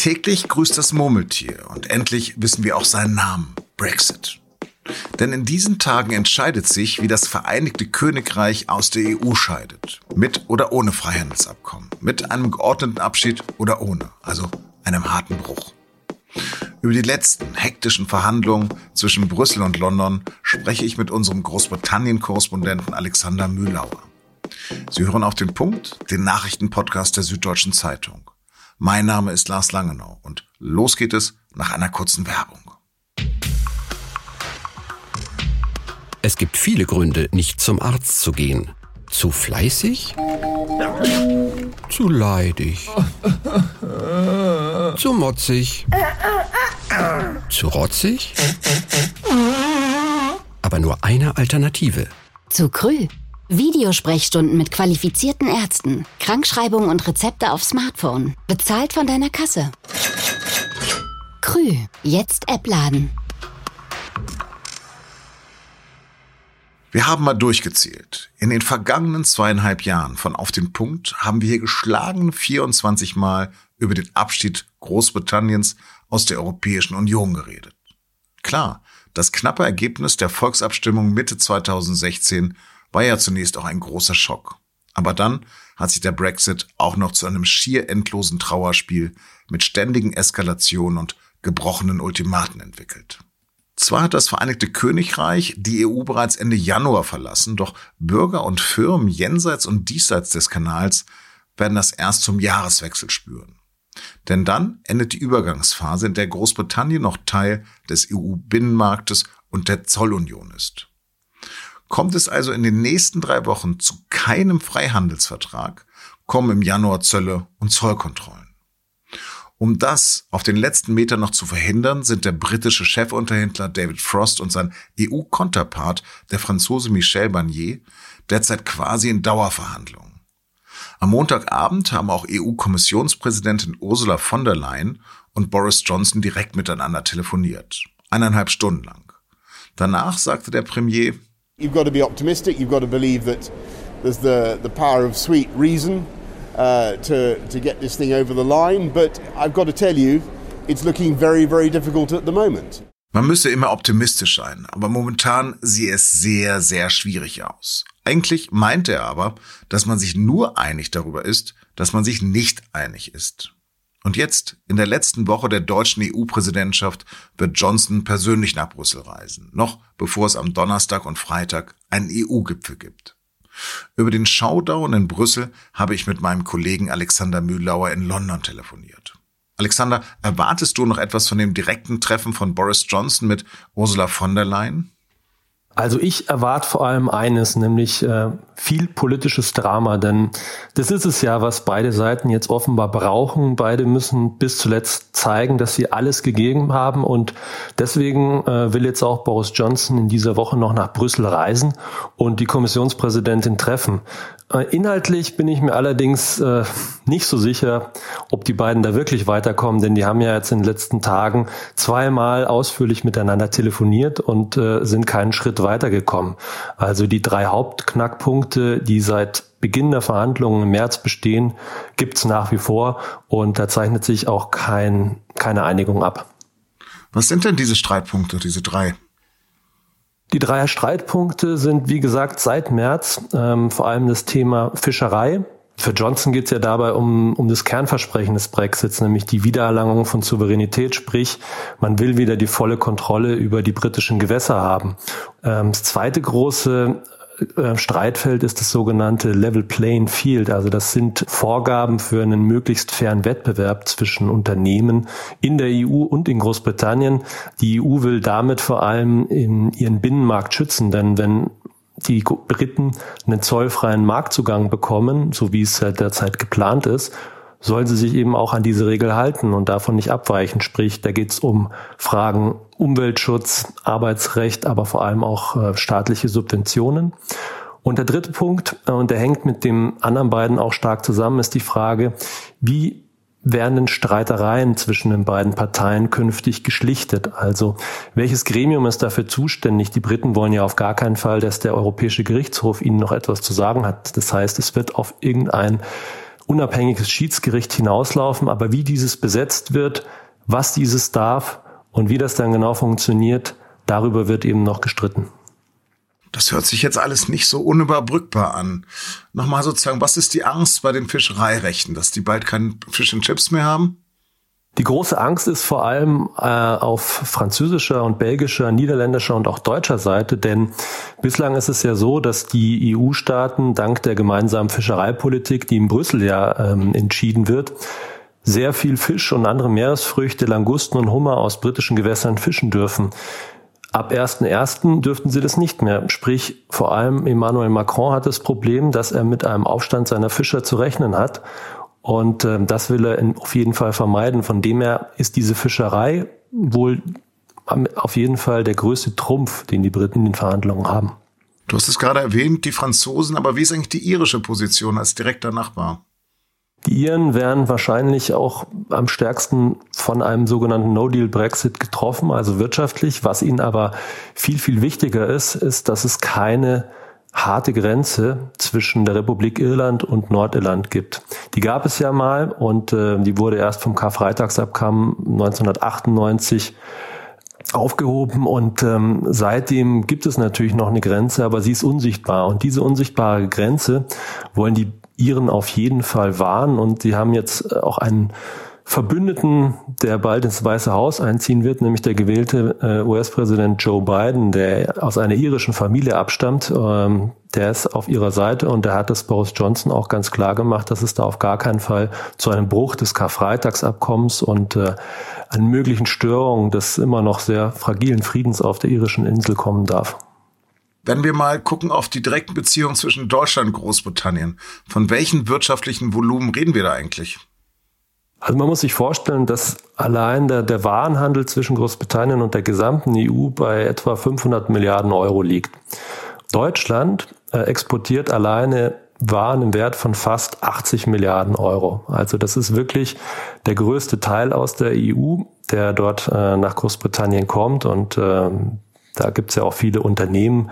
Täglich grüßt das Murmeltier und endlich wissen wir auch seinen Namen, Brexit. Denn in diesen Tagen entscheidet sich, wie das Vereinigte Königreich aus der EU scheidet. Mit oder ohne Freihandelsabkommen. Mit einem geordneten Abschied oder ohne. Also einem harten Bruch. Über die letzten hektischen Verhandlungen zwischen Brüssel und London spreche ich mit unserem Großbritannien-Korrespondenten Alexander Mühlauer. Sie hören auf den Punkt, den Nachrichtenpodcast der Süddeutschen Zeitung. Mein Name ist Lars Langenau und los geht es nach einer kurzen Werbung. Es gibt viele Gründe, nicht zum Arzt zu gehen. Zu fleißig? Zu leidig? Zu motzig? Zu rotzig? Aber nur eine Alternative. Zu Krü. Videosprechstunden mit qualifizierten Ärzten, Krankschreibungen und Rezepte auf Smartphone. Bezahlt von deiner Kasse. Krü. Jetzt App laden. Wir haben mal durchgezählt. In den vergangenen zweieinhalb Jahren von Auf den Punkt haben wir hier geschlagen 24 Mal über den Abschied Großbritanniens aus der Europäischen Union geredet. Klar, das knappe Ergebnis der Volksabstimmung Mitte 2016 war ja zunächst auch ein großer Schock. Aber dann hat sich der Brexit auch noch zu einem schier endlosen Trauerspiel mit ständigen Eskalationen und gebrochenen Ultimaten entwickelt. Zwar hat das Vereinigte Königreich die EU bereits Ende Januar verlassen, doch Bürger und Firmen jenseits und diesseits des Kanals werden das erst zum Jahreswechsel spüren. Denn dann endet die Übergangsphase, in der Großbritannien noch Teil des EU-Binnenmarktes und der Zollunion ist. Kommt es also in den nächsten drei Wochen zu keinem Freihandelsvertrag, kommen im Januar Zölle und Zollkontrollen. Um das auf den letzten Meter noch zu verhindern, sind der britische Chefunterhändler David Frost und sein EU-Konterpart, der Franzose Michel Barnier, derzeit quasi in Dauerverhandlungen. Am Montagabend haben auch EU-Kommissionspräsidentin Ursula von der Leyen und Boris Johnson direkt miteinander telefoniert. Eineinhalb Stunden lang. Danach sagte der Premier, You've got to be optimistic, you've got to believe that there's the, the power of sweet reason uh, to, to get this thing over the line. But I've got to tell you, it's looking very, very difficult at the moment. Man müsse immer optimistisch sein, aber momentan sieht es sehr, sehr schwierig aus. Eigentlich meint er aber, dass man sich nur einig darüber ist, dass man sich nicht einig ist. Und jetzt, in der letzten Woche der deutschen EU-Präsidentschaft, wird Johnson persönlich nach Brüssel reisen, noch bevor es am Donnerstag und Freitag einen EU-Gipfel gibt. Über den Showdown in Brüssel habe ich mit meinem Kollegen Alexander Mühlauer in London telefoniert. Alexander, erwartest du noch etwas von dem direkten Treffen von Boris Johnson mit Ursula von der Leyen? Also ich erwarte vor allem eines, nämlich äh, viel politisches Drama, denn das ist es ja, was beide Seiten jetzt offenbar brauchen. Beide müssen bis zuletzt zeigen, dass sie alles gegeben haben und deswegen äh, will jetzt auch Boris Johnson in dieser Woche noch nach Brüssel reisen und die Kommissionspräsidentin treffen. Äh, inhaltlich bin ich mir allerdings äh, nicht so sicher, ob die beiden da wirklich weiterkommen, denn die haben ja jetzt in den letzten Tagen zweimal ausführlich miteinander telefoniert und äh, sind keinen Schritt weitergekommen. Also die drei Hauptknackpunkte, die seit Beginn der Verhandlungen im März bestehen, gibt's nach wie vor und da zeichnet sich auch kein, keine Einigung ab. Was sind denn diese Streitpunkte, diese drei? Die drei Streitpunkte sind, wie gesagt, seit März ähm, vor allem das Thema Fischerei. Für Johnson geht es ja dabei um, um das Kernversprechen des Brexits, nämlich die Wiedererlangung von Souveränität, sprich man will wieder die volle Kontrolle über die britischen Gewässer haben. Ähm, das zweite große äh, Streitfeld ist das sogenannte Level Playing Field. Also das sind Vorgaben für einen möglichst fairen Wettbewerb zwischen Unternehmen in der EU und in Großbritannien. Die EU will damit vor allem in ihren Binnenmarkt schützen, denn wenn die Briten einen zollfreien Marktzugang bekommen, so wie es derzeit geplant ist, sollen sie sich eben auch an diese Regel halten und davon nicht abweichen. Sprich, da geht es um Fragen Umweltschutz, Arbeitsrecht, aber vor allem auch äh, staatliche Subventionen. Und der dritte Punkt, äh, und der hängt mit dem anderen beiden auch stark zusammen, ist die Frage, wie werden denn Streitereien zwischen den beiden Parteien künftig geschlichtet? Also welches Gremium ist dafür zuständig? Die Briten wollen ja auf gar keinen Fall, dass der Europäische Gerichtshof ihnen noch etwas zu sagen hat. Das heißt, es wird auf irgendein unabhängiges Schiedsgericht hinauslaufen. Aber wie dieses besetzt wird, was dieses darf und wie das dann genau funktioniert, darüber wird eben noch gestritten. Das hört sich jetzt alles nicht so unüberbrückbar an. Nochmal sozusagen, was ist die Angst bei den Fischereirechten, dass die bald keinen Fish and Chips mehr haben? Die große Angst ist vor allem äh, auf französischer und belgischer, niederländischer und auch deutscher Seite, denn bislang ist es ja so, dass die EU-Staaten dank der gemeinsamen Fischereipolitik, die in Brüssel ja ähm, entschieden wird, sehr viel Fisch und andere Meeresfrüchte, Langusten und Hummer aus britischen Gewässern fischen dürfen. Ab 1.1. dürften sie das nicht mehr. Sprich, vor allem Emmanuel Macron hat das Problem, dass er mit einem Aufstand seiner Fischer zu rechnen hat. Und äh, das will er in, auf jeden Fall vermeiden. Von dem her ist diese Fischerei wohl auf jeden Fall der größte Trumpf, den die Briten in den Verhandlungen haben. Du hast es gerade erwähnt, die Franzosen, aber wie ist eigentlich die irische Position als direkter Nachbar? Die Iren werden wahrscheinlich auch am stärksten von einem sogenannten No-Deal-Brexit getroffen, also wirtschaftlich. Was ihnen aber viel, viel wichtiger ist, ist, dass es keine harte Grenze zwischen der Republik Irland und Nordirland gibt. Die gab es ja mal und äh, die wurde erst vom Karfreitagsabkommen 1998 aufgehoben und ähm, seitdem gibt es natürlich noch eine Grenze, aber sie ist unsichtbar und diese unsichtbare Grenze wollen die Iren auf jeden Fall wahren und sie haben jetzt auch einen Verbündeten, der bald ins Weiße Haus einziehen wird, nämlich der gewählte äh, US-Präsident Joe Biden, der aus einer irischen Familie abstammt. Ähm, der ist auf ihrer Seite und der hat das Boris Johnson auch ganz klar gemacht, dass es da auf gar keinen Fall zu einem Bruch des Karfreitagsabkommens und äh, an möglichen Störungen des immer noch sehr fragilen Friedens auf der irischen Insel kommen darf. Wenn wir mal gucken auf die direkten Beziehungen zwischen Deutschland und Großbritannien, von welchen wirtschaftlichen Volumen reden wir da eigentlich? Also man muss sich vorstellen, dass allein der, der Warenhandel zwischen Großbritannien und der gesamten EU bei etwa 500 Milliarden Euro liegt. Deutschland äh, exportiert alleine Waren im Wert von fast 80 Milliarden Euro. Also das ist wirklich der größte Teil aus der EU, der dort äh, nach Großbritannien kommt. Und äh, da gibt's ja auch viele Unternehmen,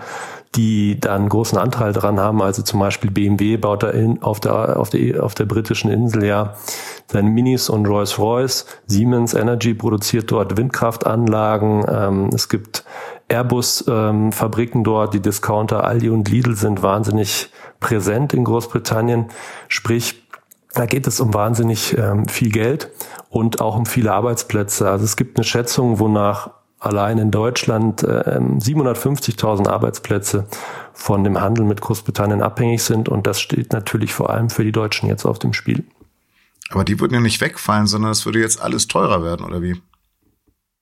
die da einen großen Anteil dran haben. Also zum Beispiel BMW baut da in, auf, der, auf, der, auf der britischen Insel ja seine Minis und Rolls-Royce. Siemens Energy produziert dort Windkraftanlagen. Ähm, es gibt Airbus-Fabriken ähm, dort. Die Discounter Aldi und Lidl sind wahnsinnig präsent in Großbritannien. Sprich, da geht es um wahnsinnig ähm, viel Geld und auch um viele Arbeitsplätze. Also es gibt eine Schätzung, wonach allein in Deutschland äh, 750.000 Arbeitsplätze von dem Handel mit Großbritannien abhängig sind. Und das steht natürlich vor allem für die Deutschen jetzt auf dem Spiel. Aber die würden ja nicht wegfallen, sondern es würde jetzt alles teurer werden, oder wie?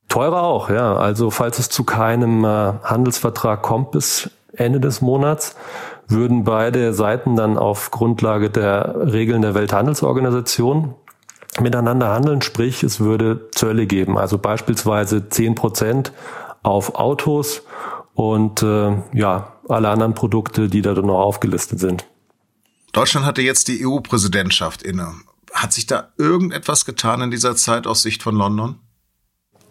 Teurer auch, ja. Also falls es zu keinem äh, Handelsvertrag kommt bis Ende des Monats, würden beide Seiten dann auf Grundlage der Regeln der Welthandelsorganisation miteinander handeln, sprich es würde Zölle geben, also beispielsweise zehn Prozent auf Autos und äh, ja, alle anderen Produkte, die da noch aufgelistet sind. Deutschland hatte jetzt die EU-Präsidentschaft inne. Hat sich da irgendetwas getan in dieser Zeit aus Sicht von London?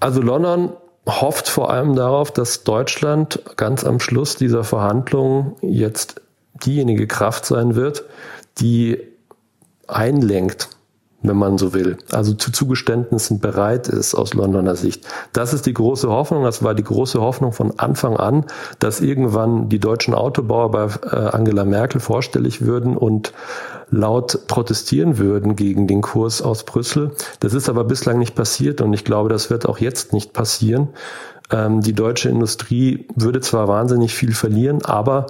Also London hofft vor allem darauf, dass Deutschland ganz am Schluss dieser Verhandlungen jetzt diejenige Kraft sein wird, die einlenkt, wenn man so will, also zu Zugeständnissen bereit ist aus Londoner Sicht. Das ist die große Hoffnung, das war die große Hoffnung von Anfang an, dass irgendwann die deutschen Autobauer bei äh, Angela Merkel vorstellig würden und laut protestieren würden gegen den Kurs aus Brüssel. Das ist aber bislang nicht passiert und ich glaube, das wird auch jetzt nicht passieren. Ähm, die deutsche Industrie würde zwar wahnsinnig viel verlieren, aber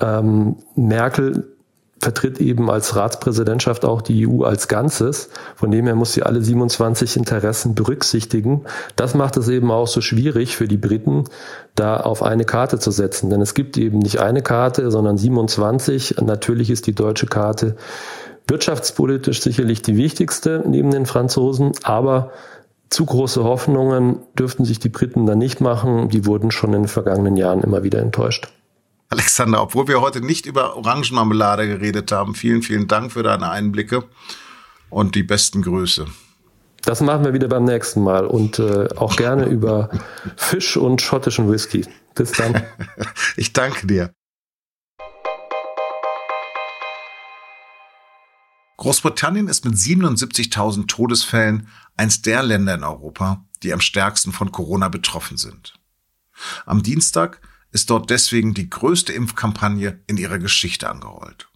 ähm, Merkel vertritt eben als Ratspräsidentschaft auch die EU als Ganzes. Von dem her muss sie alle 27 Interessen berücksichtigen. Das macht es eben auch so schwierig für die Briten, da auf eine Karte zu setzen. Denn es gibt eben nicht eine Karte, sondern 27. Natürlich ist die deutsche Karte wirtschaftspolitisch sicherlich die wichtigste neben den Franzosen, aber zu große Hoffnungen dürften sich die Briten da nicht machen. Die wurden schon in den vergangenen Jahren immer wieder enttäuscht. Alexander, obwohl wir heute nicht über Orangenmarmelade geredet haben, vielen, vielen Dank für deine Einblicke und die besten Grüße. Das machen wir wieder beim nächsten Mal und äh, auch gerne über Fisch und schottischen Whisky. Bis dann. ich danke dir. Großbritannien ist mit 77.000 Todesfällen eins der Länder in Europa, die am stärksten von Corona betroffen sind. Am Dienstag ist dort deswegen die größte Impfkampagne in ihrer Geschichte angerollt.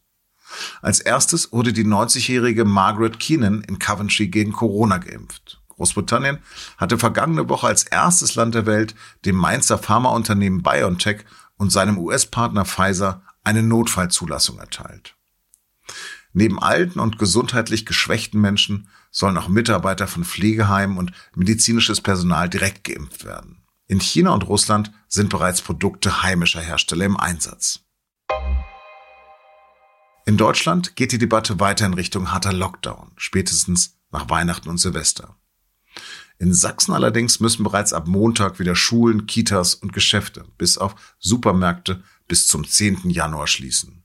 Als erstes wurde die 90-jährige Margaret Keenan in Coventry gegen Corona geimpft. Großbritannien hatte vergangene Woche als erstes Land der Welt dem Mainzer Pharmaunternehmen BioNTech und seinem US-Partner Pfizer eine Notfallzulassung erteilt. Neben alten und gesundheitlich geschwächten Menschen sollen auch Mitarbeiter von Pflegeheimen und medizinisches Personal direkt geimpft werden. In China und Russland sind bereits Produkte heimischer Hersteller im Einsatz. In Deutschland geht die Debatte weiter in Richtung harter Lockdown, spätestens nach Weihnachten und Silvester. In Sachsen allerdings müssen bereits ab Montag wieder Schulen, Kitas und Geschäfte bis auf Supermärkte bis zum 10. Januar schließen.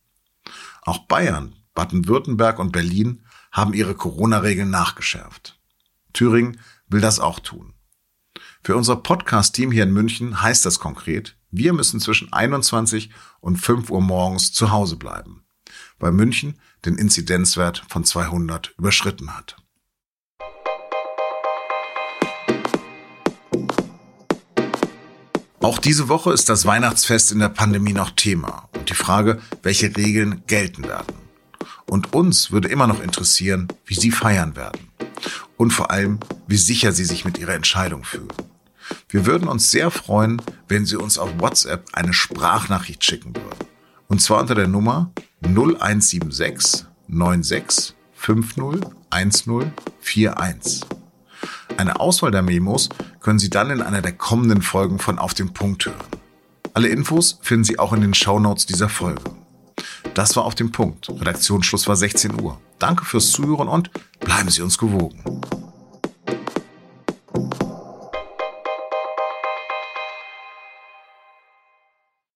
Auch Bayern, Baden-Württemberg und Berlin haben ihre Corona-Regeln nachgeschärft. Thüringen will das auch tun. Für unser Podcast-Team hier in München heißt das konkret, wir müssen zwischen 21 und 5 Uhr morgens zu Hause bleiben, weil München den Inzidenzwert von 200 überschritten hat. Auch diese Woche ist das Weihnachtsfest in der Pandemie noch Thema und die Frage, welche Regeln gelten werden. Und uns würde immer noch interessieren, wie Sie feiern werden. Und vor allem, wie sicher Sie sich mit Ihrer Entscheidung fühlen. Wir würden uns sehr freuen, wenn Sie uns auf WhatsApp eine Sprachnachricht schicken würden. Und zwar unter der Nummer 0176 96 50 10 41. Eine Auswahl der Memos können Sie dann in einer der kommenden Folgen von Auf den Punkt hören. Alle Infos finden Sie auch in den Shownotes dieser Folge. Das war Auf den Punkt. Redaktionsschluss war 16 Uhr. Danke fürs Zuhören und bleiben Sie uns gewogen.